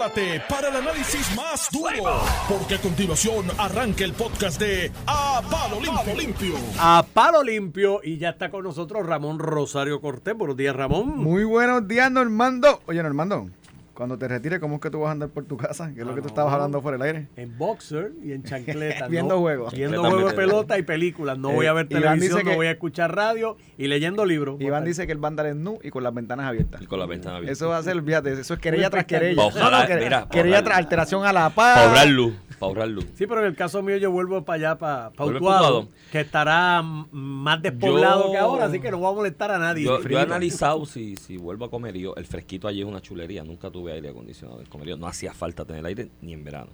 prepárate para el análisis más duro, porque a continuación arranca el podcast de A Palo Limpio. A Palo Limpio y ya está con nosotros Ramón Rosario Cortés. Buenos días, Ramón. Muy buenos días, Normando. Oye, Normando, cuando te retires, ¿cómo es que tú vas a andar por tu casa? Que es lo que tú estabas hablando por el aire. En boxer y en chancleta. Viendo ¿no? juegos. Viendo juegos de pelota y películas. No Eh, voy a ver Iván televisión, dice no que- voy a escuchar radio y leyendo libros. Iván dice que él va a andar en nu y con las ventanas abiertas. Y con la ventana abierta. Eso va a ser, fíjate, eso es querella tras querella. Ojalá, mira, querella tras alteración a la paz. Para ahorrar luz. Para ahorrar luz. Sí, pero en el caso mío yo vuelvo para allá, para, Vuelve Utuado, que estará más despoblado Yo- que ahora, así que no voy a molestar a nadie. Yo, yo he analizado si, si vuelvo a comerío. El fresquito allí es una chulería. Nunca tuve aire acondicionado en comerío. No hacía falta tener aire ni en verano.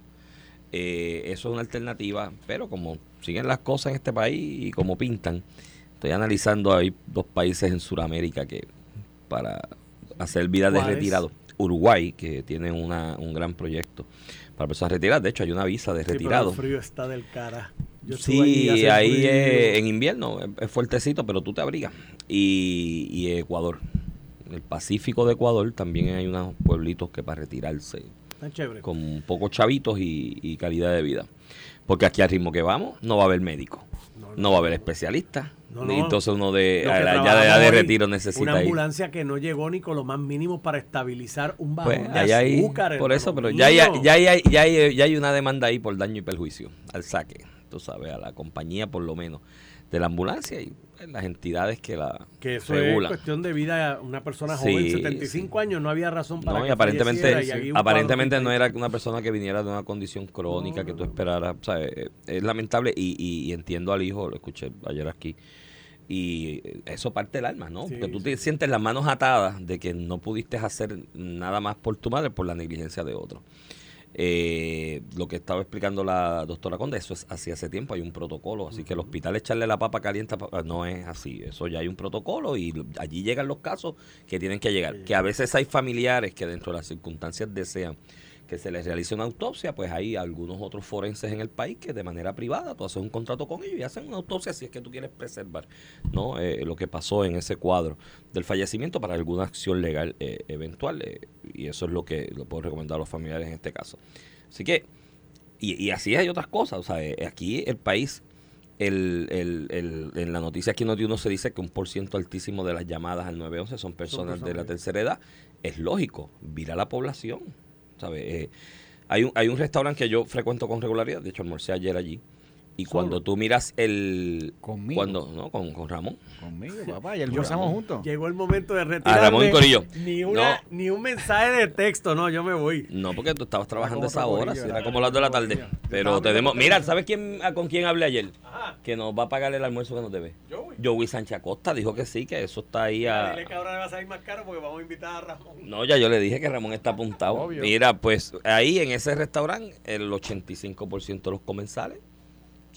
Eh, eso es una alternativa. Pero como siguen las cosas en este país y como pintan, estoy analizando. Hay dos países en Sudamérica que para hacer vida de ¿Cuáles? retirado. Uruguay, que tiene una, un gran proyecto para personas retiradas. De hecho, hay una visa de Sí, pero retirado. el frío está del cara. Yo Sí, ahí en invierno es, es fuertecito, pero tú te abrigas. Y, y Ecuador, en el Pacífico de Ecuador también hay unos pueblitos que para retirarse Está chévere. con pocos chavitos y, y calidad de vida. Porque aquí al ritmo que vamos no va a haber médico, No, no va a haber especialista. No, no. Entonces uno de a la- ya de de retiro Una necesita ir. ambulancia que no llegó ni con lo más mínimo para estabilizar un bajón Pues, de hay, azúcar. por eso, pero ya hay, ya, hay, ya, hay, ya hay una demanda ahí por daño y perjuicio al saque, tú sabes, a la compañía por lo menos de la ambulancia y las entidades que la Que eso es cuestión de vida. Una persona Sí, joven, 75 sí. años, no había razón para No, y que aparentemente, y aparentemente no era una persona que viniera de una condición crónica No, que tú esperaras. O sea, eh, es lamentable y, y- y entiendo al hijo, lo escuché ayer aquí. Y eh, eso parte del alma, ¿no? Sí, Porque tú sí. te sientes las manos atadas de que no pudiste hacer nada más por tu madre por la negligencia de otro. Eh, lo que estaba explicando la doctora Conde, eso es así hace tiempo, hay un protocolo, así que el hospital echarle la papa caliente no es así, eso ya hay un protocolo y allí llegan los casos que tienen que llegar, que a veces hay familiares que dentro de las circunstancias desean que se les realice una autopsia, pues hay algunos otros forenses en el país que de manera privada tú haces un contrato con ellos y hacen una autopsia si es que tú quieres preservar no Eh, lo que pasó en ese cuadro del fallecimiento para alguna acción legal eh, eventual eh, y eso es lo que lo puedo recomendar a los familiares en este caso. Así que, y, y así hay otras cosas, o sea, eh, aquí el país, el, el, el- en la noticia aquí en uno se dice que un por ciento altísimo de las llamadas al 911 son personas de la tercera edad, es lógico, vira la población, ¿sabes? Eh, hay, un, hay un restaurante que yo frecuento con regularidad, de hecho almorcé ayer allí, y ¿Solo? cuando tú miras el... Conmigo. Cuando, no, con, con Ramón. Conmigo, papá, y almorzamos juntos. Llegó el momento de retirarme. Ramón y Corillo. Ni, una, No. ni un mensaje de texto, no, yo me voy. No, porque tú estabas trabajando esa hora, corillo, si era era como las de la tarde. Pero tenemos, mira, ¿sabes quién, a- con quién hablé ayer? Que nos va a pagar el almuerzo que nos debe. Joey. Joey Sánchez Acosta dijo que sí, que eso está ahí a... Dile que ahora le va a salir más caro porque vamos a invitar a Ramón. No, ya yo le dije que Ramón está apuntado. Obvio. Mira, pues ahí en ese restaurante, el 85% de los comensales,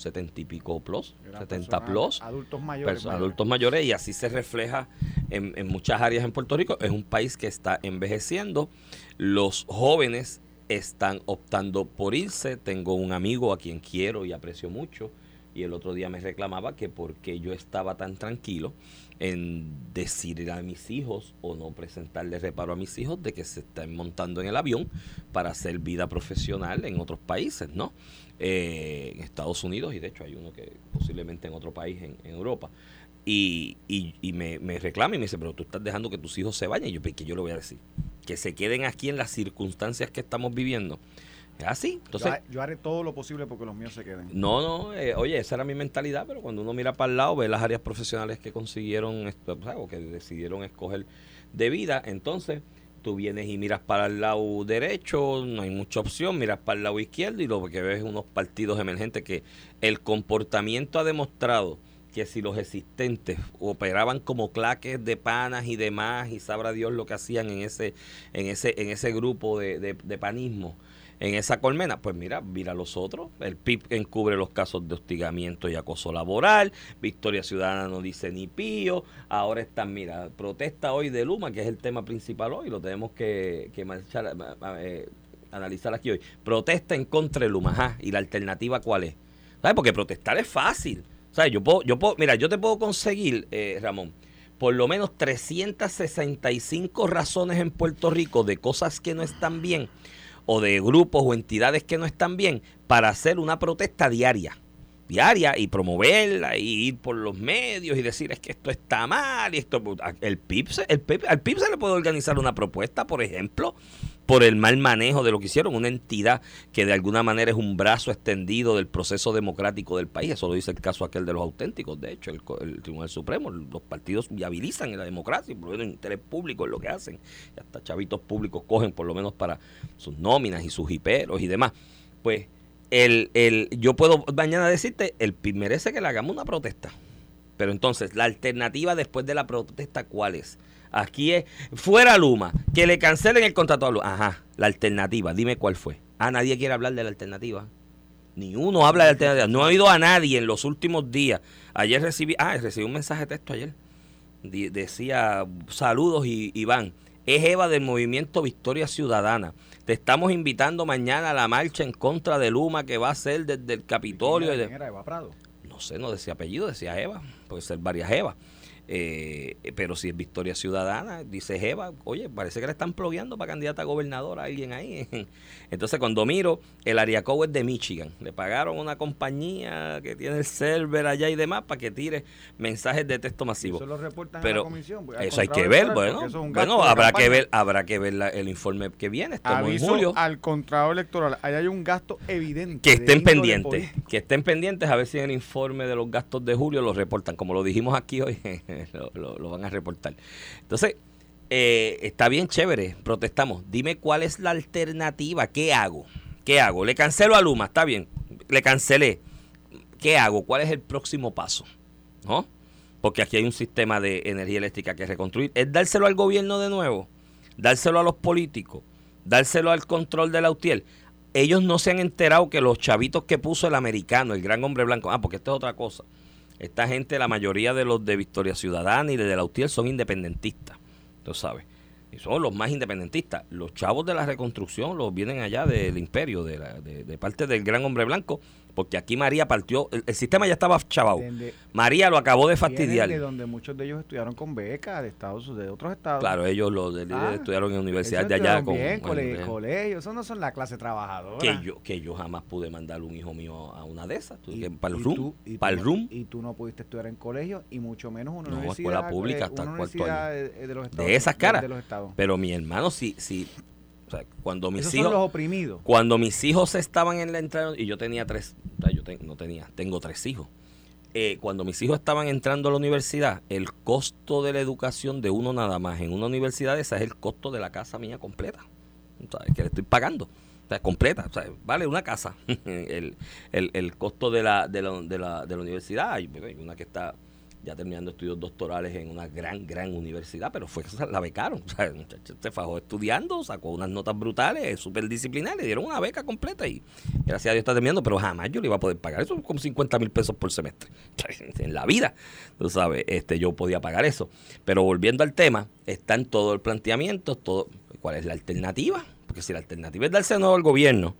70 y pico plus, Eran 70 personas- plus, Adultos mayores. adultos mayores y así se refleja en, en muchas áreas en Puerto Rico. Es un país que está envejeciendo. Los jóvenes están optando por irse. Tengo un amigo a quien quiero y aprecio mucho y el otro día me reclamaba que porque yo estaba tan tranquilo en decirle a mis hijos o no presentarle reparo a mis hijos de que se están montando en el avión para hacer vida profesional en otros países, ¿no? Eh, en Estados Unidos y de hecho hay uno que posiblemente en otro país en, Europa. Y, y, y me, reclama y me dice, pero tú estás dejando que tus hijos se vayan. Y yo, "¿Pero ¿qué yo le voy a decir? Que se queden aquí en las circunstancias que estamos viviendo. Así. Entonces, yo, ha- yo haré todo lo posible porque los míos se queden. no, no, eh, oye, esa era mi mentalidad, pero cuando uno mira para el lado, ve las áreas profesionales que consiguieron, esto, o que decidieron escoger de vida, entonces tú vienes y miras para el lado derecho, no hay mucha opción, miras para el lado izquierdo y lo que ves es unos partidos emergentes que el comportamiento ha demostrado que si los existentes operaban como claques de panas y demás y sabrá Dios lo que hacían en ese en ese en ese grupo de, de, de panismo en esa colmena, pues mira, mira los otros. El PIB encubre los casos de hostigamiento y acoso laboral. Victoria Ciudadana no dice ni pío. Ahora están, mira, protesta hoy de Luma, que es el tema principal hoy. Lo tenemos que, que marchar, eh, analizar aquí hoy. Protesta en contra de Luma. Ajá. ¿Y la alternativa cuál es? ¿Sabes? Porque protestar es fácil. ¿Sabes? Yo puedo, yo puedo, mira, yo te puedo conseguir, eh, Ramón, por lo menos 365 razones en Puerto Rico de cosas que no están bien o de grupos o entidades que no están bien para hacer una protesta diaria. Diaria y promoverla y ir por los medios y decir es que esto está mal y esto el PIB, el PIB al PIB se le puede organizar una propuesta por ejemplo por el mal manejo de lo que hicieron una entidad que de alguna manera es un brazo extendido del proceso democrático del país eso lo dice el caso aquel de los auténticos de hecho el, Tribunal Supremo los partidos viabilizan la democracia por interés público en lo que hacen y hasta chavitos públicos cogen por lo menos para sus nóminas y sus hiperos y demás pues el, el, yo puedo mañana decirte, el PIB merece que le hagamos una protesta. Pero entonces, la alternativa después de la protesta, ¿cuál es? Aquí es, fuera Luma, que le cancelen el contrato a Luma. Ajá, la alternativa, dime cuál fue. Ah, nadie quiere hablar de la alternativa. Ni uno habla de la alternativa. No ha oído a nadie en los últimos días. Ayer recibí, ah, recibí un mensaje de texto ayer. decía, saludos Iván. Es Eva del movimiento Victoria Ciudadana. Te estamos invitando mañana a la marcha en contra de Luma que va a ser desde el Capitolio. ¿Quién era Eva Prado? No sé, no decía apellido, decía Eva. Puede ser varias Evas. Eh, pero si es Victoria Ciudadana, dice Jeva, oye, parece que le están plogueando para candidata a gobernador a alguien ahí. Entonces cuando miro, el Ariaco es de Michigan. Le pagaron una compañía que tiene el server allá y demás para que tire mensajes de texto masivo. Eso lo reportan pero la comisión. Eso hay que ver, bueno, bueno habrá que ver, habrá que ver el informe que viene. Estamos en julio. al contrato electoral, ahí hay un gasto evidente. Que estén pendientes, que estén pendientes a ver si en el informe de los gastos de julio lo reportan, como lo dijimos aquí hoy lo, van a reportar. Entonces, eh, está bien chévere, protestamos. Dime cuál es la alternativa, ¿qué hago? ¿Qué hago? Le cancelo a Luma, está bien, le cancelé. ¿Qué hago? ¿Cuál es el próximo paso? ¿No? Porque aquí hay un sistema de energía eléctrica que reconstruir. ¿Es dárselo al gobierno de nuevo? ¿Dárselo a los políticos? ¿Dárselo al control de la UTIEL? Ellos no se han enterado que los chavitos que puso el americano, el gran hombre blanco, ah, porque esto es otra cosa esta gente, la mayoría de los de Victoria Ciudadana y de, la UTIER son independentistas, tú sabes. Y son los más independentistas. Los chavos de la reconstrucción los vienen allá del imperio, de, de parte del gran hombre blanco, porque aquí María partió, el, sistema ya estaba chavado. María lo acabó de fastidiar. De donde muchos de ellos estudiaron con becas de Estados de otros estados. Claro, ellos los de, ah, estudiaron en universidades de allá con bien, colegio, eso no son la clase trabajadora. Que yo que yo jamás pude mandar un hijo mío a una de esas, para el room, para el room. Y tú no pudiste estudiar en colegio y mucho menos una no, universidad escuela pública hasta cuarto año. De, de, los estados, de esas caras. Pero mi hermano sí sí cuando mis hijos, los oprimidos. Cuando mis hijos estaban en la entrada, y yo tenía tres, yo no tenía, tengo tres hijos. Eh, cuando mis hijos estaban entrando a la universidad, el costo de la educación de uno nada más en una universidad esa es el costo de la casa mía completa. Que le estoy pagando. completa. vale una casa. el, el, el, costo de la, de la, de la, de la universidad. Hay una que está ya terminando estudios doctorales en una gran, gran universidad, pero fue la becaron. O sea, el muchacho se fajó estudiando, sacó unas notas brutales, súper disciplinadas, le dieron una beca completa y gracias a Dios está terminando, pero jamás yo le iba a poder pagar eso con 50 mil pesos por semestre. En la vida, tú sabes, este, yo podía pagar eso. Pero volviendo al tema, está en todo el planteamiento, todo, ¿cuál es la alternativa? Porque si la alternativa es darse nuevo al gobierno,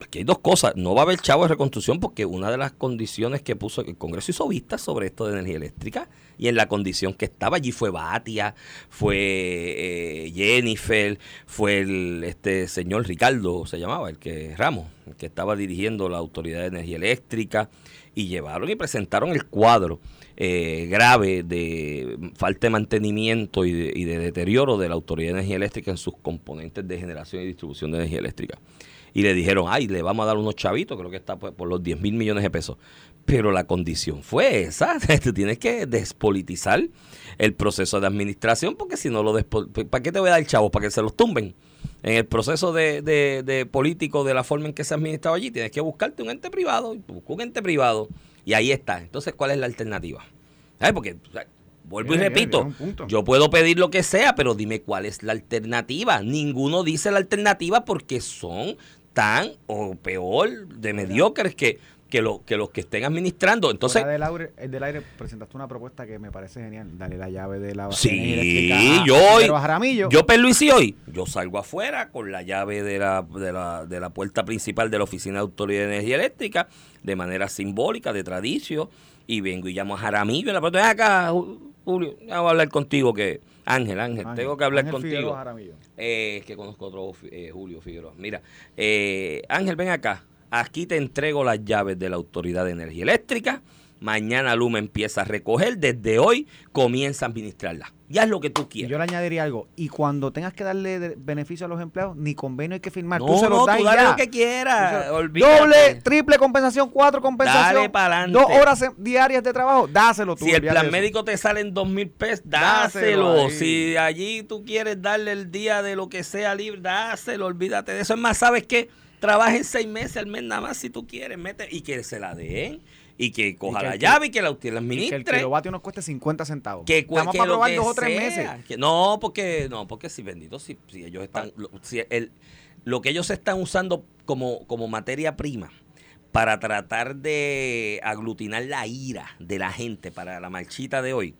aquí hay dos cosas. No va a haber chavo de reconstrucción porque una de las condiciones que puso el Congreso hizo vistas sobre esto de energía eléctrica y en la condición que estaba allí fue Batia, fue eh, Jennifer, fue el este señor Ricardo, se llamaba, el que Ramos, el que estaba dirigiendo la Autoridad de Energía Eléctrica y llevaron y presentaron el cuadro. Eh, grave de falta de mantenimiento y de, y de deterioro de la Autoridad de Energía Eléctrica en sus componentes de generación y distribución de energía eléctrica y le dijeron, ay, le vamos a dar unos chavitos, creo que está por, los 10 mil millones de pesos. Pero la condición fue esa, tú tienes que despolitizar el proceso de administración, porque si no lo ¿para qué te voy a dar chavos? Para que se los tumben. En el proceso de, de, político, de la forma en que se ha administrado allí, tienes que buscarte un ente privado, un ente privado, y ahí está. Entonces, ¿cuál es la alternativa? Porque, vuelvo y repito, yo puedo pedir lo que sea, pero dime cuál es la alternativa. Ninguno dice la alternativa porque son tan o peor de mediocres que, que, lo, que los que estén administrando. Entonces, del aire, del aire presentaste una propuesta que me parece genial. Dale la llave de la Sí, yo hoy, yo Perluisi hoy, yo salgo afuera con la llave de la, de, la, de la puerta principal de la Oficina de Autoridad de Energía Eléctrica, de manera simbólica, de tradición, y vengo y llamo a Jaramillo en la puerta, acá, Julio, voy a hablar contigo que Ángel, Ángel, Ángel, tengo que hablar Ángel contigo. Eh, que conozco otro eh, Julio Figueroa. Mira, eh, Ángel, ven acá. Aquí te entrego las llaves de la Autoridad de Energía Eléctrica. Mañana Luma empieza a recoger. Desde hoy comienza a administrarla. Ya es lo que tú Y quieres. yo le añadiría algo. Y cuando tengas que darle beneficio a los empleados, ni convenio hay que firmar. no, tú se los no, das tú dale ya. lo que quieras. Doble, triple compensación, cuatro compensación. Dale pa'lante. Dos horas diarias de trabajo, dáselo tú. Si el plan médico te sale en dos mil pesos, Dáselo. Si allí tú quieres darle el día de lo que sea libre, dáselo. Olvídate de eso. Es más, ¿sabes qué? Trabajen seis meses al mes nada más si tú quieres. Mete, y que se la den. Y que coja que la llave y que la, la Y que el administre. kilovatio nos cueste 50 centavos. que Estamos que para probar dos o tres sea. meses. No, porque no, porque si bendito, si, si ellos están, lo, si el, lo que ellos están usando como, como materia prima para tratar de aglutinar la ira de la gente para la marchita de hoy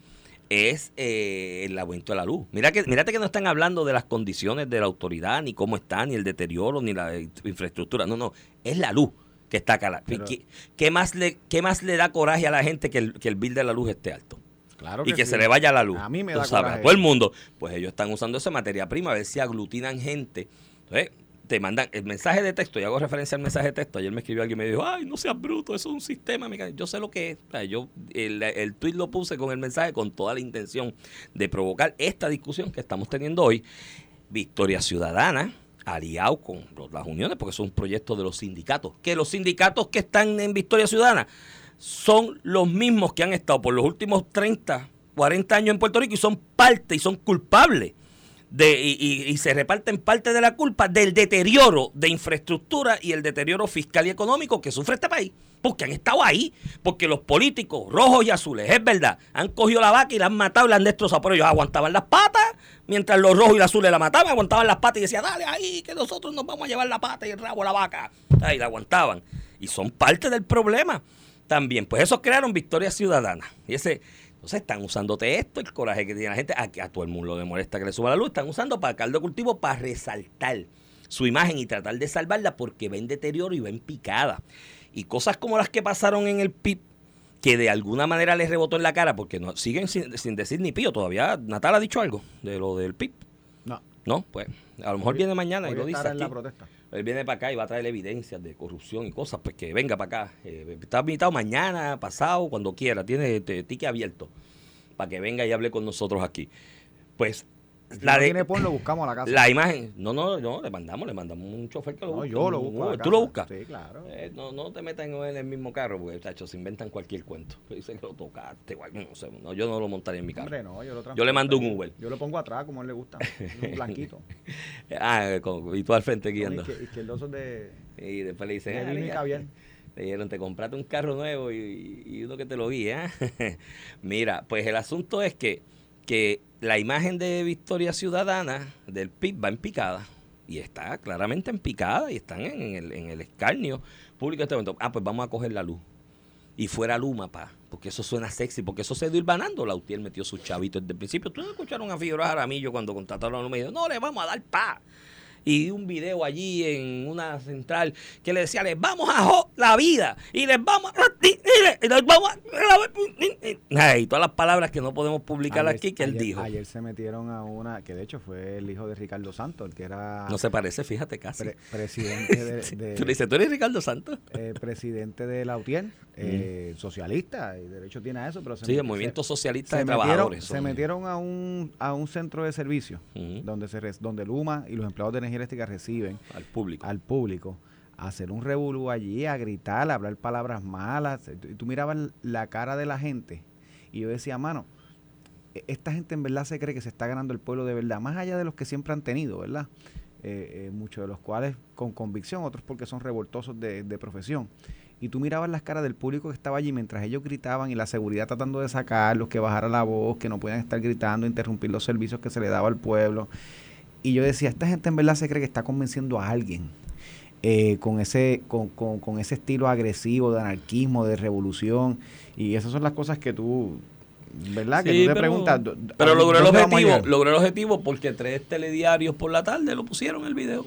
es eh, el aumento de la luz. Mira que, mírate que no están hablando de las condiciones de la autoridad, ni cómo está, ni el deterioro, ni la infraestructura. No, no, es la luz que está acá. Pero- ¿Qué, qué más le, ¿Qué más le da coraje a la gente que el, que el bill de la luz esté alto? Claro y que sí. se le vaya la luz. A mí me da sabes, coraje. a todo el mundo. Pues ellos están usando esa materia prima a ver si aglutinan gente. Entonces, te mandan el mensaje de texto, y hago referencia al mensaje de texto. Ayer me escribió alguien y me dijo, ay, no seas bruto, eso es un sistema. mecánico". Yo sé lo que es. O sea, yo el, el tweet lo puse con el mensaje con toda la intención de provocar esta discusión que estamos teniendo hoy. Victoria Ciudadana, aliado con las uniones, porque son proyectos de los sindicatos. Que los sindicatos que están en Victoria Ciudadana son los mismos que han estado por los últimos 30, 40 años en Puerto Rico y son parte y son culpables. De, y, y- y se reparten parte de la culpa del deterioro de infraestructura y el deterioro fiscal y económico que sufre este país. Porque han estado ahí. Porque los políticos rojos y azules, es verdad, han cogido la vaca y la han matado y la han destrozado. Pero ellos aguantaban las patas, mientras los rojos y los azules la mataban, aguantaban las patas y decían, dale ahí, que nosotros nos vamos a llevar la pata y el rabo a la vaca. Ahí la aguantaban. Y son parte del problema también. Pues esos crearon Victoria Ciudadana. Y ese, entonces están usándote esto, el coraje que tiene la gente, a, a todo el mundo le molesta que le suba la luz, están usando para caldo cultivo para resaltar su imagen y tratar de salvarla porque ven deterioro y ven picada. Y cosas como las que pasaron en el PIB, que de alguna manera les rebotó en la cara, porque no siguen sin, sin decir ni pío todavía. Natal ha dicho algo de lo del PIB. No. No, pues a lo mejor viene mañana y lo dice estará en la aquí. protesta. Él viene para acá y va a traer evidencias de corrupción y cosas, pues que venga para acá. Eh, está invitado mañana, pasado, cuando quiera. Tiene este, ticket abierto para que venga y hable con nosotros aquí. Pues la, no de- tiene lo buscamos a la casa. la imagen, no, no, no, le mandamos, le mandamos un chofer que lo no, busque, yo lo busco. ¿Tú lo buscas? Sí, claro. Eh, no, no te metas en el mismo carro, porque chacho, se inventan cualquier cuento. Dice que lo tocaste, o algo, no sé, no, yo no lo montaría en mi carro. Hombre, no, yo, lo Yo le mando un. Uber. Yo lo pongo atrás, como a él le gusta. un blanquito. Ah, con- y tú al frente guiando. izquierdosos de, Y después le dicen, de "Ah. Le dijeron, te compraste un carro nuevo y, y uno que te lo guía. Mira, pues el asunto es que, que la imagen de Victoria Ciudadana del PIB va en picada. Y está claramente en picada y están en el, en el escarnio público este momento. Ah, pues vamos a coger la luz. Y fuera Luma, pa, porque eso suena sexy, porque eso se dio irbanando. La UTIER metió sus chavitos desde el principio. ¿Tú no escucharon a Figueroa Jaramillo cuando contrataron a Luma y dijo, no, le vamos a dar pa? Y un video allí en una central que le decía, les vamos a la vida y les vamos a... y les vamos a... y todas las palabras que no podemos publicar Ayer- aquí que él ayer- dijo. Ayer se metieron a una, que de hecho fue el hijo de Ricardo Santos, el que era No se parece, fíjate casi. pre- presidente de, de- Tú le dices, ¿tú eres Ricardo Santos? eh, presidente de la UTIER, eh, socialista, y derecho tiene a eso, pero se Sí, el movimiento se- socialista se de metieron, trabajadores. se metieron a un, a un centro de servicio donde se donde Luma y los empleados de energía eléctrica reciben al público. al público a hacer un revolú allí, a gritar, a hablar palabras malas. Y tú mirabas la cara de la gente y yo decía, mano, e- esta gente en verdad se cree que se está ganando el pueblo de verdad, más allá de los que siempre han tenido, ¿verdad? Eh, eh, muchos de los cuales con convicción, otros porque son revoltosos de, de profesión. Y tú mirabas las caras del público que estaba allí mientras ellos gritaban y la seguridad tratando de sacarlos, que bajara la voz, que no podían estar gritando, interrumpir los servicios que se le daba al pueblo. Y yo decía, esta gente en verdad se cree que está convenciendo a alguien eh, con, ese, con, con- con ese estilo agresivo de anarquismo, de revolución. Y esas son las cosas que tú, ¿verdad? que tú te pero- preguntas. ¿dó- Pero a logró el objetivo, logró el objetivo porque tres telediarios por la tarde lo pusieron el video.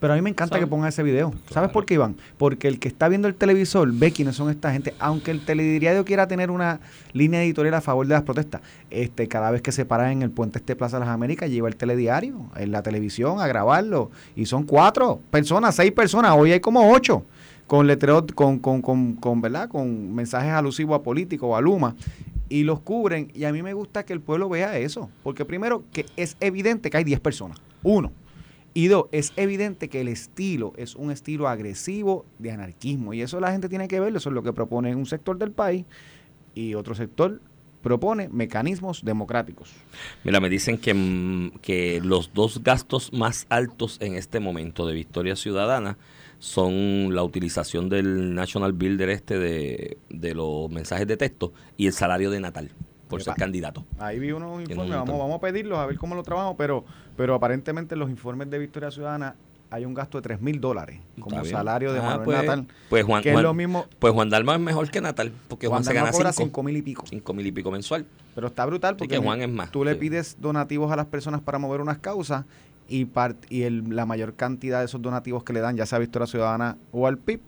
Pero a mí me encanta que pongan ese video. ¿Sabes por qué, Iván? Porque el que está viendo el televisor ve quiénes son esta gente. Aunque el telediario quiera tener una línea editorial a favor de las protestas, este cada vez que se para en el puente este Plaza de las Américas, lleva el telediario en la televisión a grabarlo. Y son cuatro personas, seis personas. Hoy hay como ocho con letreros, con, con, con, con, ¿verdad? con mensajes alusivos a políticos o a Luma y los cubren. Y a mí me gusta que el pueblo vea eso. Porque primero, que es evidente que hay 10 personas. Uno. Y dos, es evidente que el estilo es un estilo agresivo de anarquismo. Y eso la gente tiene que verlo. Eso es lo que propone un sector del país. Y otro sector propone mecanismos democráticos. Mira, me dicen que, mm, que los dos gastos más altos en este momento de Victoria Ciudadana son la utilización del National Builder este de, de los mensajes de texto y el salario de Natal por ser candidato. Ahí vi unos informes, vamos, vamos a pedirlos a ver cómo lo trabajamos, pero, pero aparentemente en los informes de Victoria Ciudadana hay un gasto de 3 mil dólares como salario de ah, Manuel pues, Natal. Pues Juan, que es lo mismo. Pues Juan Dalma es mejor que Natal, porque Juan, se gana 5 mil y pico. 5 mil y pico mensual. Pero está brutal porque Juan es más, tú le pides donativos a las personas para mover unas causas y, y el, la mayor cantidad de esos donativos que le dan, ya sea a Victoria Ciudadana o al PIB,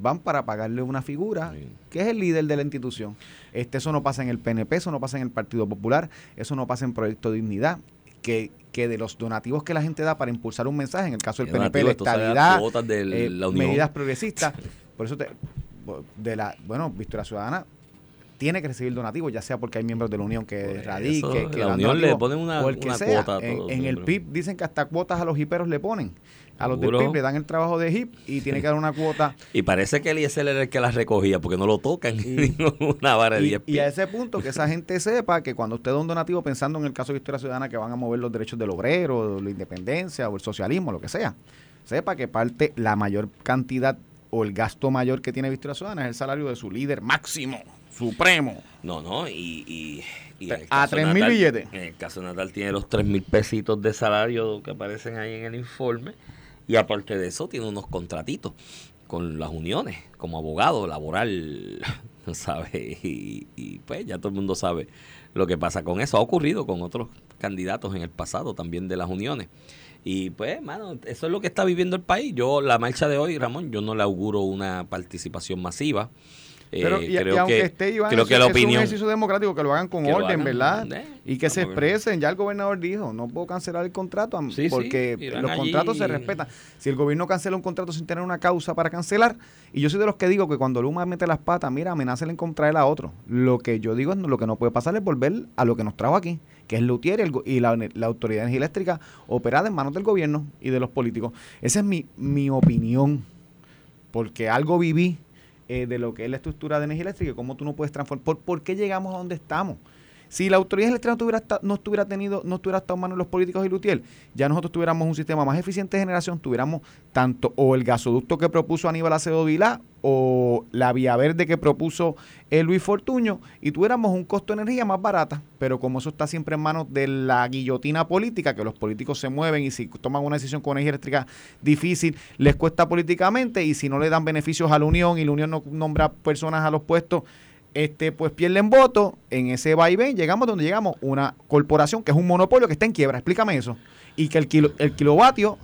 van para pagarle una figura que es el líder de la institución. Este, eso no pasa en el PNP, eso no pasa en el Partido Popular, eso no pasa en Proyecto Dignidad, que, que de los donativos que la gente da para impulsar un mensaje, en el caso del PNP, la estabilidad, eh, medidas progresistas, por eso te, de la, bueno, Victoria Ciudadana tiene que recibir donativos, ya sea porque hay miembros de la Unión que radique, que la Unión le ponen una, o el que sea. cuota. en, el PIB dicen que hasta cuotas a los hiperos le ponen. A los del PIB le dan el trabajo de HIP y tiene que dar una cuota. Y parece que el ISL era el que las recogía porque no lo tocan. Y, una vara de 10 y, a ese punto, que esa gente sepa que cuando usted da un donativo pensando en el caso de Historia Ciudadana que van a mover los derechos del obrero, la independencia o el socialismo, lo que sea, sepa que parte, la mayor cantidad o el gasto mayor que tiene Victoria Ciudadana es el salario de su líder máximo, supremo. No, no, y... a tres mil billetes. En el caso Natal tiene los tres mil pesitos de salario que aparecen ahí en el informe y aparte de eso, tiene unos contratitos con las uniones como abogado laboral, ¿sabes? Y, pues ya todo el mundo sabe lo que pasa con eso. Ha ocurrido con otros candidatos en el pasado también de las uniones. Y pues, mano, eso es lo que está viviendo el país. Yo, la marcha de hoy, Ramón, yo no le auguro una participación masiva. Pero, y, aunque esté Iván, creo que, la opinión, es un ejercicio democrático, que lo hagan con orden, ¿verdad? Eh, y que se expresen. Ya el gobernador dijo, no puedo cancelar el contrato porque los contratos se respetan. Si el gobierno cancela un contrato sin tener una causa para cancelar, y yo soy de los que digo que cuando Luma mete las patas, mira, amenaza en contra a otro. Lo que yo digo es lo que no puede pasar es volver a lo que nos trajo aquí, que es Lutier y, la, la, Autoridad de Energía Eléctrica operada en manos del gobierno y de los políticos. Esa es mi, mi opinión, porque algo viví eh, de lo que es la estructura de energía eléctrica y cómo tú no puedes transformar. ¿Por, qué llegamos a donde estamos? Si la autoridad no, tuviera, no estuviera tenido, no estuviera estado en manos de los políticos y Lutiel, ya nosotros tuviéramos un sistema más eficiente de generación, tuviéramos tanto o el gasoducto que propuso Aníbal Acevedo Vilá o la vía verde que propuso el Luis Fortuño y tuviéramos un costo de energía más barata, pero como eso está siempre en manos de la guillotina política, que los políticos se mueven y si toman una decisión con energía eléctrica difícil, les cuesta políticamente y si no le dan beneficios a la Unión y la Unión no nombra personas a los puestos, este, pues pierden votos, en ese vaivén llegamos donde llegamos, una corporación que es un monopolio que está en quiebra, explícame eso, y que el, kilo, el kilovatio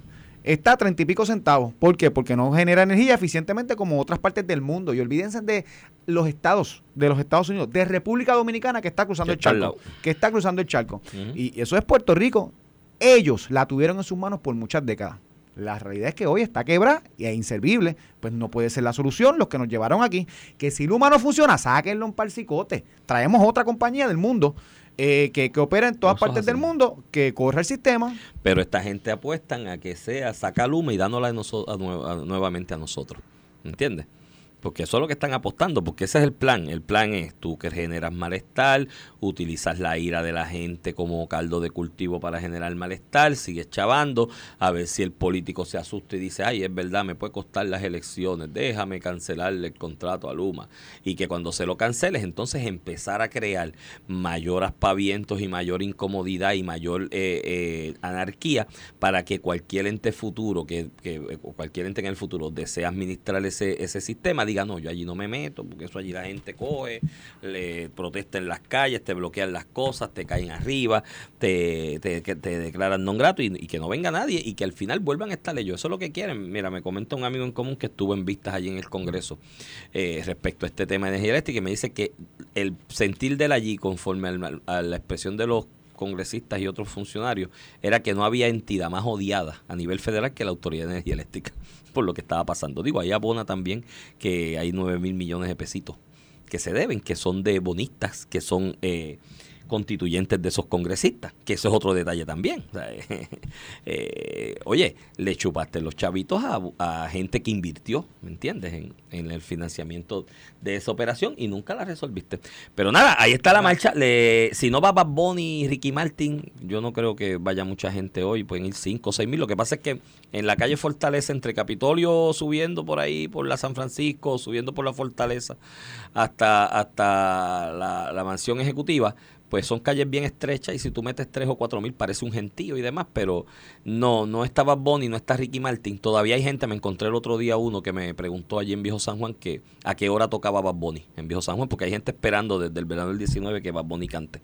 está a treinta y pico centavos. ¿Por qué? Porque no genera energía eficientemente como otras partes del mundo. Y olvídense de los estados, de los Estados Unidos, de República Dominicana que está cruzando el charco. Que está cruzando el charco. Y eso es Puerto Rico. Ellos la tuvieron en sus manos por muchas décadas. La realidad es que hoy está quebrada y es inservible. Pues no puede ser la solución los que nos llevaron aquí. Que si Luma no funciona, sáquenlo un cicote. Traemos otra compañía del mundo eh, que, opera en todas partes del mundo, que corre el sistema. Pero esta gente apuestan a que sea saca Luma y dándola nuevamente a nosotros. ¿Entiendes? Porque eso es lo que están apostando, porque ese es el plan. El plan es tú que generas malestar, utilizas la ira de la gente como caldo de cultivo para generar malestar, sigues chavando, a ver si el político se asusta y dice, ay, es verdad, me puede costar las elecciones, déjame cancelarle el contrato a Luma. Y que cuando se lo canceles, entonces empezar a crear mayor aspavientos y mayor incomodidad y mayor eh, eh, anarquía para que cualquier ente futuro, que, que cualquier ente en el futuro desee administrar ese, ese sistema, diga, no, yo allí no me meto, porque eso allí la gente coge, le protesta en las calles, te bloquean las cosas, te caen arriba, te, te, declaran non grato y, que no venga nadie y que al final vuelvan a estar ellos. Eso es lo que quieren. Mira, me comenta un amigo en común que estuvo en vistas allí en el Congreso eh, respecto a este tema de energía eléctrica y me dice que el sentir de él allí, conforme a la expresión de los congresistas y otros funcionarios era que no había entidad más odiada a nivel federal que la Autoridad de Energía Eléctrica por lo que estaba pasando. Digo, ahí abona también que hay 9 mil millones de pesitos que se deben, que son de bonistas, que son eh, constituyentes de esos congresistas, que eso es otro detalle también. Eh, oye, le chupaste los chavitos a, gente que invirtió, ¿me entiendes?, en, en, el financiamiento de esa operación y nunca la resolviste. Pero nada, ahí está la marcha. Le, si no va Bad Bunny y Ricky Martin, yo no creo que vaya mucha gente hoy, pueden ir 5 o 6 mil. Lo que pasa es que en la calle Fortaleza, entre Capitolio subiendo por ahí, por la San Francisco, subiendo por la Fortaleza, hasta, hasta la, la mansión ejecutiva, pues son calles bien estrechas y si tú metes tres o cuatro mil parece un gentío y demás, pero no, no está Bad Bunny, no está Ricky Martin. Todavía hay gente, me encontré el otro día uno que me preguntó allí en Viejo San Juan que a qué hora tocaba Bad Bunny en Viejo San Juan, porque hay gente esperando desde el verano del 19 que Bad Bunny cante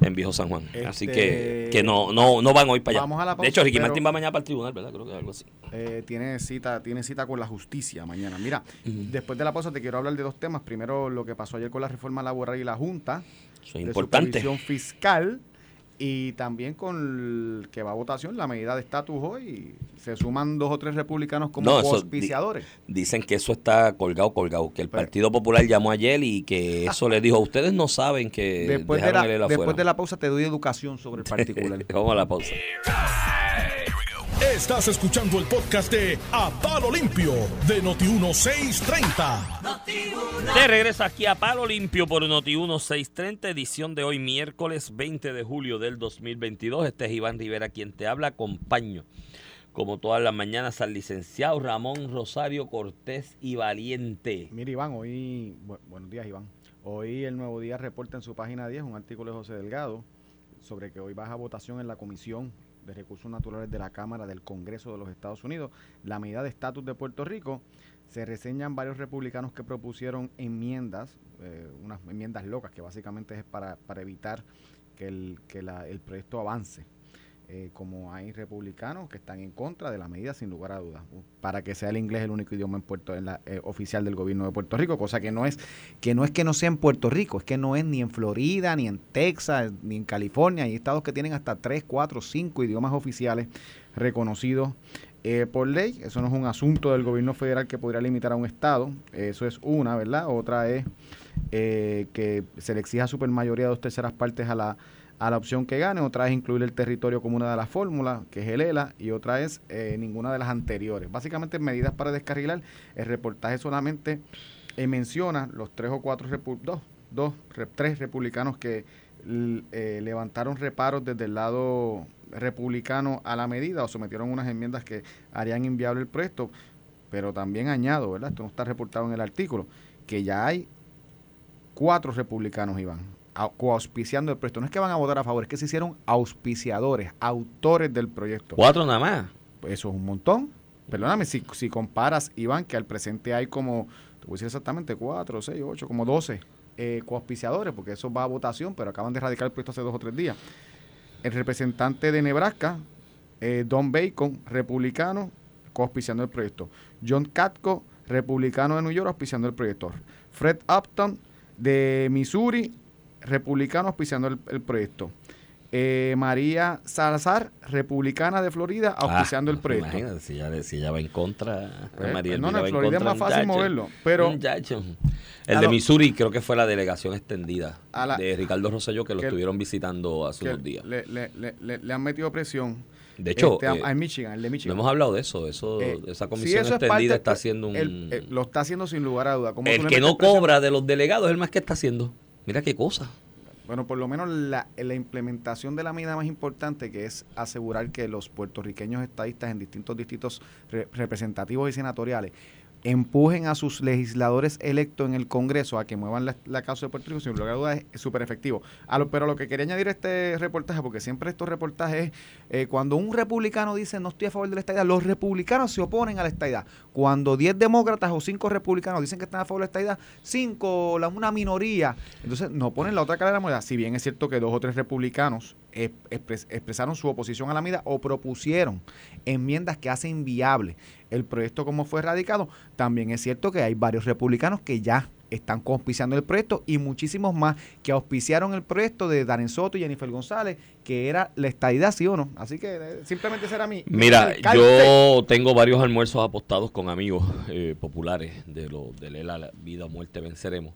en Viejo San Juan. Así que, este, que no, no, no van hoy para allá. de hecho, Ricky Martin va mañana para el tribunal, ¿verdad? Creo que algo así. Eh, tiene, cita, tiene cita con la justicia mañana. Mira, después de la pausa te quiero hablar de dos temas. Primero, lo que pasó ayer con la reforma laboral y la Junta eso es importante. fiscal y también con el que va a votación la medida de estatus hoy se suman dos o tres republicanos como auspiciadores. dicen que eso está colgado, colgado, que el Partido Popular llamó ayer y que eso le dijo, ustedes no saben que después de la, después de la pausa te doy educación sobre el particular. Vamos a la pausa. Estás escuchando el podcast de A Palo Limpio de Noti1630. Te regresa aquí a Palo Limpio por Noti1630, edición de hoy, miércoles 20 de julio del 2022. Este es Iván Rivera quien te habla. Acompaño, como todas las mañanas, al licenciado Ramón Rosario Cortés y Valiente. Mira, Iván, hoy. buenos días, Iván. Hoy el Nuevo Día reporta en su página 10 un artículo de José Delgado sobre que hoy baja votación en la comisión de Recursos Naturales de la Cámara del Congreso de los Estados Unidos, la medida de estatus de Puerto Rico. Se reseñan varios republicanos que propusieron enmiendas, eh, unas enmiendas locas que básicamente es para, para evitar que el, que la, el proyecto avance eh, como hay republicanos que están en contra de la medida sin lugar a dudas, para que sea el inglés el único idioma en Puerto, en la, eh, oficial del gobierno de Puerto Rico, cosa que no es que no es que no sea en Puerto Rico, es que no es ni en Florida, ni en Texas, ni en California, hay estados que tienen hasta 3, 4, 5 idiomas oficiales reconocidos eh, por ley, eso no es un asunto del gobierno federal que podría limitar a un estado, eso es una, ¿verdad? Otra es que se le exija supermayoría de dos terceras partes a la a la opción que gane, otra es incluir el territorio como una de las fórmulas, que es el ELA, y otra es eh, ninguna de las anteriores. Básicamente medidas para descarrilar, el reportaje solamente eh, menciona los tres o cuatro, dos, dos, tres republicanos que eh, levantaron reparos desde el lado republicano a la medida o sometieron unas enmiendas que harían inviable el proyecto, pero también añado, ¿verdad? Esto no está reportado en el artículo, que ya hay cuatro republicanos, Iván, coauspiciando el proyecto. No es que van a votar a favor, es que se hicieron auspiciadores, autores del proyecto. Cuatro nada más. Pues eso es un montón. Perdóname, si, si comparas, Iván, que al presente hay como, te voy a decir exactamente cuatro, seis, ocho, como doce eh, coauspiciadores, porque eso va a votación, pero acaban de radicar el proyecto hace dos o tres días. El representante de Nebraska, eh, Don Bacon, republicano, coauspiciando el proyecto. John Katko, republicano de New York, auspiciando el proyecto. Fred Upton, de Missouri, republicano auspiciando el, proyecto. Eh, María Salazar, republicana de Florida, ah, auspiciando el proyecto. Imagínate, si ella, si ella va en contra, eh, María No, no, en Florida es más fácil moverlo, pero... El de Missouri creo que fue la delegación extendida de Ricardo Rosselló que lo estuvieron visitando hace unos días. Le, le, le, han metido presión. De hecho, este, eh, en Michigan, el de Michigan. No hemos hablado de eso, eso esa comisión extendida está haciendo un... lo está haciendo sin lugar a duda. el que no cobra de los delegados es el más que está haciendo. Mira qué cosa. Bueno, por lo menos la, implementación de la medida más importante, que es asegurar que los puertorriqueños estadistas en distintos distritos representativos y senatoriales empujen a sus legisladores electos en el Congreso a que muevan la, causa de Puerto Rico, sin lugar a dudas es súper efectivo. Pero lo que quería añadir a este reportaje, porque siempre estos reportajes es eh, cuando un republicano dice no estoy a favor de la estadidad, los republicanos se oponen a la estadidad. Cuando 10 demócratas o 5 republicanos dicen que están a favor de la estadidad, 5, la, una minoría, entonces no ponen la otra cara de la moneda. Si bien es cierto que dos o tres republicanos expres- expresaron su oposición a la medida o propusieron enmiendas que hacen viable el proyecto como fue radicado, también es cierto que hay varios republicanos que ya están auspiciando el proyecto y muchísimos más que auspiciaron el proyecto de Darren Soto y Jennifer González, que era la estadidad, sí o no. Así que eh, simplemente ese era mi... Mira, yo tengo varios almuerzos apostados con amigos eh, populares de lo de la vida o muerte venceremos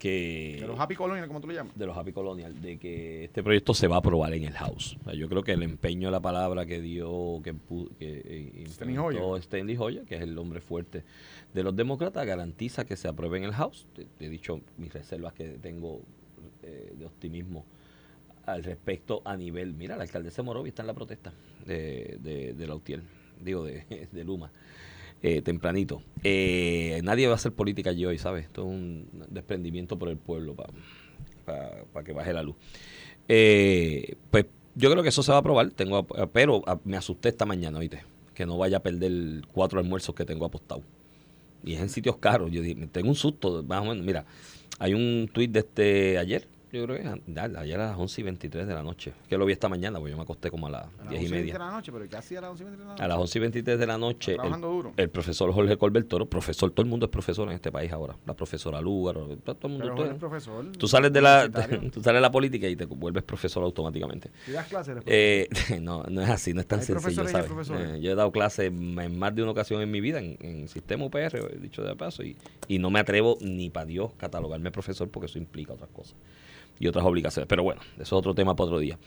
que De los Happy Colonial, como tú le llamas. de los Happy Colonial, de que este proyecto se va a aprobar en el House. O sea, yo creo que el empeño de la palabra que dio, que, que eh, implementó Hoyer. Steny Hoyer, que es el hombre fuerte de los demócratas, garantiza que se apruebe en el House. Te, he dicho mis reservas que tengo eh, de optimismo al respecto a nivel. Mira, la alcaldesa Morovi está en la protesta de, de, de Lautier, digo, de, de Luma. Eh, tempranito. Eh, nadie va a hacer política allí hoy, ¿sabes? Esto es un desprendimiento por el pueblo para que baje la luz. Eh, pues yo creo que eso se va a aprobar, tengo, ap- pero ah, me asusté esta mañana, ¿oíste? Que no vaya a perder cuatro almuerzos que tengo apostado. Y es en sitios caros. Yo dije, tengo un susto, más o menos. Mira, hay un tuit de este ayer, yo creo que es ayer a las 11 y 23 de la noche, que lo vi esta mañana, porque yo me acosté como a las A las 10 y 11 media. de la noche, pero casi a las 11 de la noche. A las 11 y 23 de la noche, el, Trabajando duro. el profesor Jorge Colbert Toro, profesor, todo el mundo es profesor en este país ahora. La profesora Lugar, todo, todo el mundo. Pero eres profesor. tú sales de la tú sales de la política y te vuelves profesor automáticamente. ¿Y das clases? Eh, no, no es así, no es tan sencillo, ¿sabes? Eh, yo he dado clases en más de una ocasión en mi vida en, en sistema UPR, dicho de paso, y, y no me atrevo ni para Dios catalogarme profesor porque eso implica otras cosas y otras obligaciones. Pero bueno, eso es otro tema para otro día.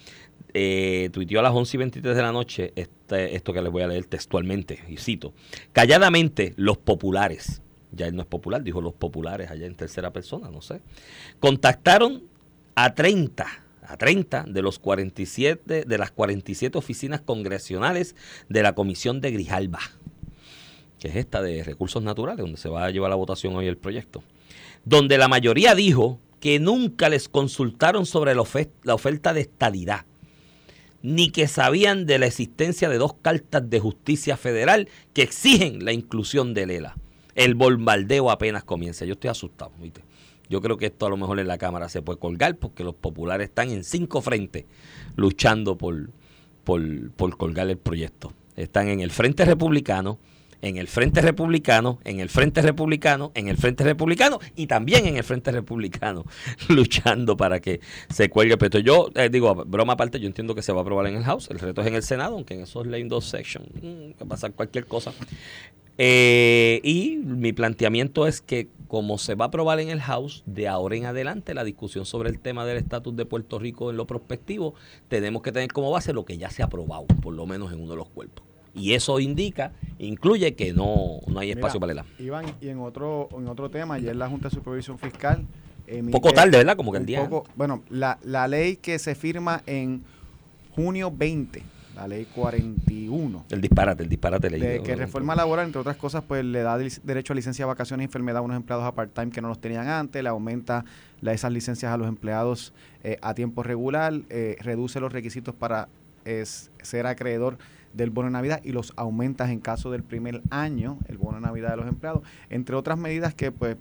Eh, tuiteó a las 11 y 23 de la noche este, esto que les voy a leer textualmente, y cito, calladamente los populares, ya él no es popular, dijo los populares allá en tercera persona, no sé, contactaron a 30, a 30 de los 47 de las 47 oficinas congresionales de la Comisión de Grijalba, que es esta de recursos naturales, donde se va a llevar la votación hoy el proyecto, donde la mayoría dijo que nunca les consultaron sobre la, ofe- la oferta de estadidad, ni que sabían de la existencia de dos cartas de justicia federal que exigen la inclusión de Lela. El bombardeo apenas comienza. Yo estoy asustado, ¿viste? Yo creo que esto a lo mejor en la Cámara se puede colgar porque los populares están en cinco frentes luchando por, por, por colgar el proyecto. Están en el Frente Republicano, en el Frente Republicano, en el Frente Republicano, en el Frente Republicano y también en el Frente Republicano, luchando para que se cuelgue el proyecto. Yo eh, digo, broma aparte, yo entiendo que se va a aprobar en el House, el reto es en el Senado, aunque en esos lane 2 section mm, puede pasar cualquier cosa. Eh, y mi planteamiento es que como se va a aprobar en el House, de ahora en adelante la discusión sobre el tema del estatus de Puerto Rico en lo prospectivo, tenemos que tener como base lo que ya se ha aprobado, por lo menos en uno de los cuerpos. Y eso indica, incluye que no, no hay espacio Mira, para el Iván, y en otro, en otro tema, ayer la Junta de Supervisión Fiscal. Un poco tarde, ¿verdad? Como que el día. poco- bueno, la, la ley que se firma en junio 20, la ley 41, El disparate, el disparate de leído. que reforma laboral, entre otras cosas, pues le da derecho a licencia de vacaciones y enfermedad a unos empleados a part-time que no los tenían antes, le aumenta la- esas licencias a los empleados eh, a tiempo regular, eh, reduce los requisitos para es, ser acreedor del bono de Navidad y los aumentas en caso del primer año, el bono de Navidad de los empleados, entre otras medidas que pues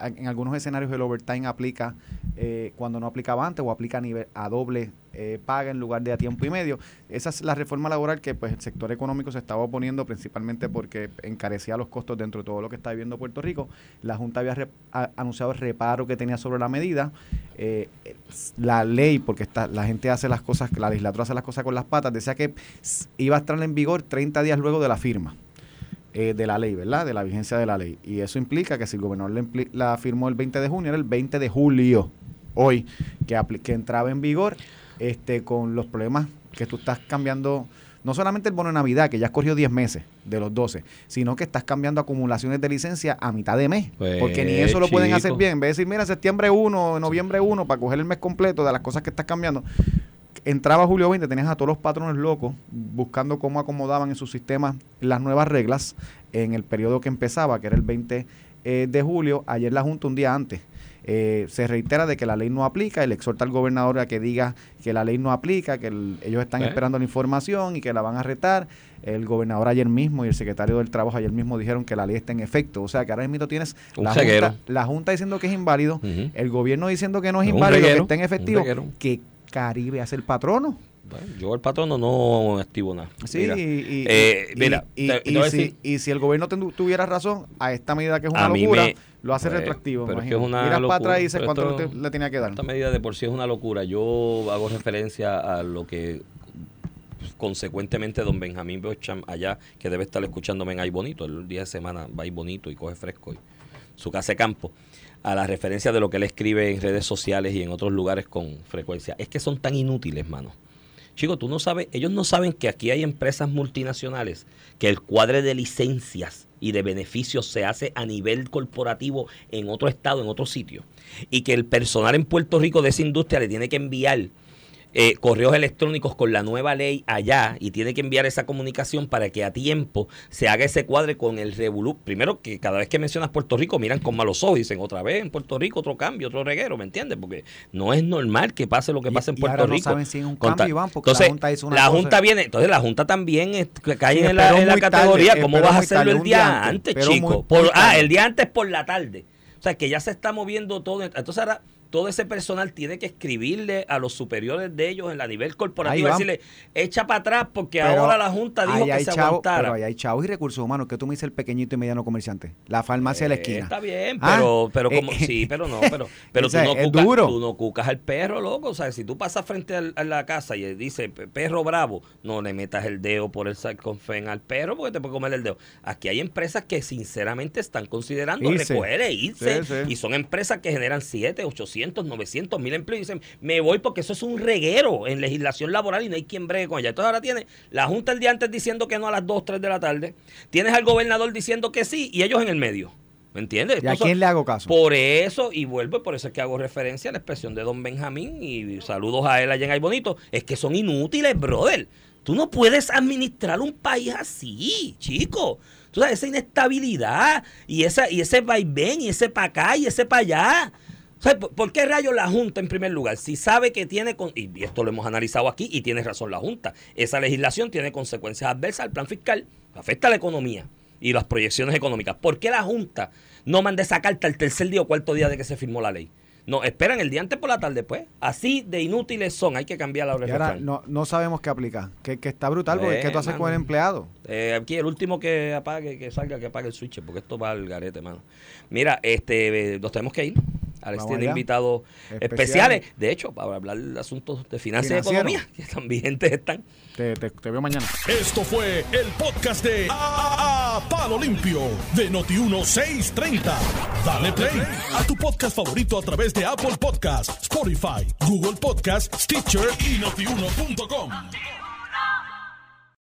en algunos escenarios el overtime aplica eh, cuando no aplicaba antes o aplica a, nivel, a doble eh, paga en lugar de a tiempo y medio. Esa es la reforma laboral que pues el sector económico se estaba oponiendo principalmente porque encarecía los costos dentro de todo lo que está viviendo Puerto Rico. La Junta había anunciado el reparo que tenía sobre la medida. Eh, la ley, porque está, la gente hace las cosas, la legislatura hace las cosas con las patas, decía que iba a estar en vigor 30 días luego de la firma eh, de la ley, ¿verdad? De la vigencia de la ley. Y eso implica que si el gobernador la, firmó el 20 de junio, era el 20 de julio, hoy, que, que entraba en vigor este con los problemas que tú estás cambiando, no solamente el bono de Navidad, que ya has corrido 10 meses de los 12, sino que estás cambiando acumulaciones de licencia a mitad de mes. Pues, porque ni eso lo pueden hacer bien. En vez de decir, mira, septiembre 1, noviembre 1, para coger el mes completo de las cosas que estás cambiando. entraba julio 20, tenías a todos los patrones locos buscando cómo acomodaban en sus sistemas las nuevas reglas en el periodo que empezaba, que era el 20 eh, de julio. Ayer la Junta, un día antes, eh, se reitera de que la ley no aplica y le exhorta al gobernador a que diga que la ley no aplica, que ellos están Eh. esperando la información y que la van a retar. El gobernador ayer mismo y el secretario del Trabajo ayer mismo dijeron que la ley está en efecto. O sea que ahora mismo tienes la junta, la junta diciendo que es inválido, el gobierno diciendo que no es inválido, que está en efectivo, que Caribe hace el patrono. Bueno, yo el patrono no activo nada. Sí, Mira, y, y- eh, y- mira, y, te- te y voy a si, decir- y si el gobierno tuviera razón, a esta medida que es una A locura, me- lo hace pues, retroactivo. pero es que es una Miras para atrás y locura, dices cuánto esto- le, tenía que dar. Esta medida de por sí es una locura. Yo hago referencia a lo que consecuentemente don Benjamín Bocham allá, que debe estar escuchándome en Ay Bonito, el día de semana va ahí bonito y coge fresco y su casa de campo, a la referencia de lo que él escribe en redes sociales y en otros lugares con frecuencia. Es que son tan inútiles, mano. Chicos, tú no sabes, ellos no saben que aquí hay empresas multinacionales, que el cuadre de licencias y de beneficios se hace a nivel corporativo en otro estado, en otro sitio, y que el personal en Puerto Rico de esa industria le tiene que enviar eh, correos electrónicos con la nueva ley allá y tiene que enviar esa comunicación para que a tiempo se haga ese cuadre con el revolú. Primero que cada vez que mencionas Puerto Rico miran con malos ojos y dicen otra vez en Puerto Rico otro cambio, otro reguero, ¿me entiendes? Porque no es normal que pase lo que Y- pasa en y Puerto ahora no Rico. saben si es un cambio, ta- Iván, porque la entonces, Junta hizo una la cosa- Junta viene, entonces la Junta también es- cae Sí, en la, en la muy tarde, categoría. ¿Cómo vas a hacerlo el día antes, antes, muy- chico? Por- muy ah, tarde. el día antes por la tarde. O sea, que ya se está moviendo todo. Entonces ahora todo ese personal tiene que escribirle a los superiores de ellos en la nivel corporativo y decirle, echa para atrás porque Pero ahora la Junta dijo que se chavos- aguantara. Pero ahí hay chavos y recursos humanos. que tú me dices el pequeñito y mediano comerciante? La farmacia de la Eh, esquina. Está bien, Ah, pero, pero como, eh, sí, pero no, pero, pero tú, no cucas, duro. tú no cucas al perro, loco. O sea, si tú pasas frente a la casa y dice "Pe- perro bravo, no le metas el dedo por el sarconfen al perro porque te puede comer el dedo. Aquí hay empresas que sinceramente están considerando Irse. recoger e irse. Sí, sí. Y son empresas que generan 7, 800, 900 mil empleos. Y dicen, me voy porque eso es un reguero en legislación laboral y no hay quien bregue con ella. Entonces ahora tiene la Junta el día antes diciendo que no a las 2, 3 de la tarde. Tienes al gobernador diciendo que sí y ellos en el medio. ¿Me entiendes? ¿Y a quién le hago caso? Por eso, y vuelvo, y por eso es que hago referencia a la expresión de don Benjamín y saludos a él allá en Ay Bonito, es que son inútiles, brother. Tú no puedes administrar un país así, chico. Tú sabes, esa inestabilidad y, esa, y ese vaivén y ese para acá y ese para allá. ¿Por, por qué rayos la Junta en primer lugar? Si sabe que tiene, con- y esto lo hemos analizado aquí y tiene razón la Junta, esa legislación tiene consecuencias adversas al plan fiscal, afecta a la economía y las proyecciones económicas. ¿Por qué la Junta no manda esa carta el tercer día o cuarto día de que se firmó la ley? No, esperan el día antes por la tarde, pues. Así de inútiles son, hay que cambiar la Y ahora no, no sabemos qué aplicar. Que, que está brutal porque Eh, ¿qué tú haces con el empleado? Eh, aquí el último que apague, que salga, que apague el switch, porque esto va al garete, mano. Mira, este, eh, nos tenemos que ir. Alex Vamos tiene allá. invitados Especiales. especiales. De hecho, para hablar de asuntos de finanzas y economía, que tan vigentes están. Te, te- te veo mañana. Esto fue el podcast de A, A- Palo Limpio de Noti1630. Dale play a tu podcast favorito a través de Apple Podcasts, Spotify, Google Podcasts, Stitcher y notiuno.com.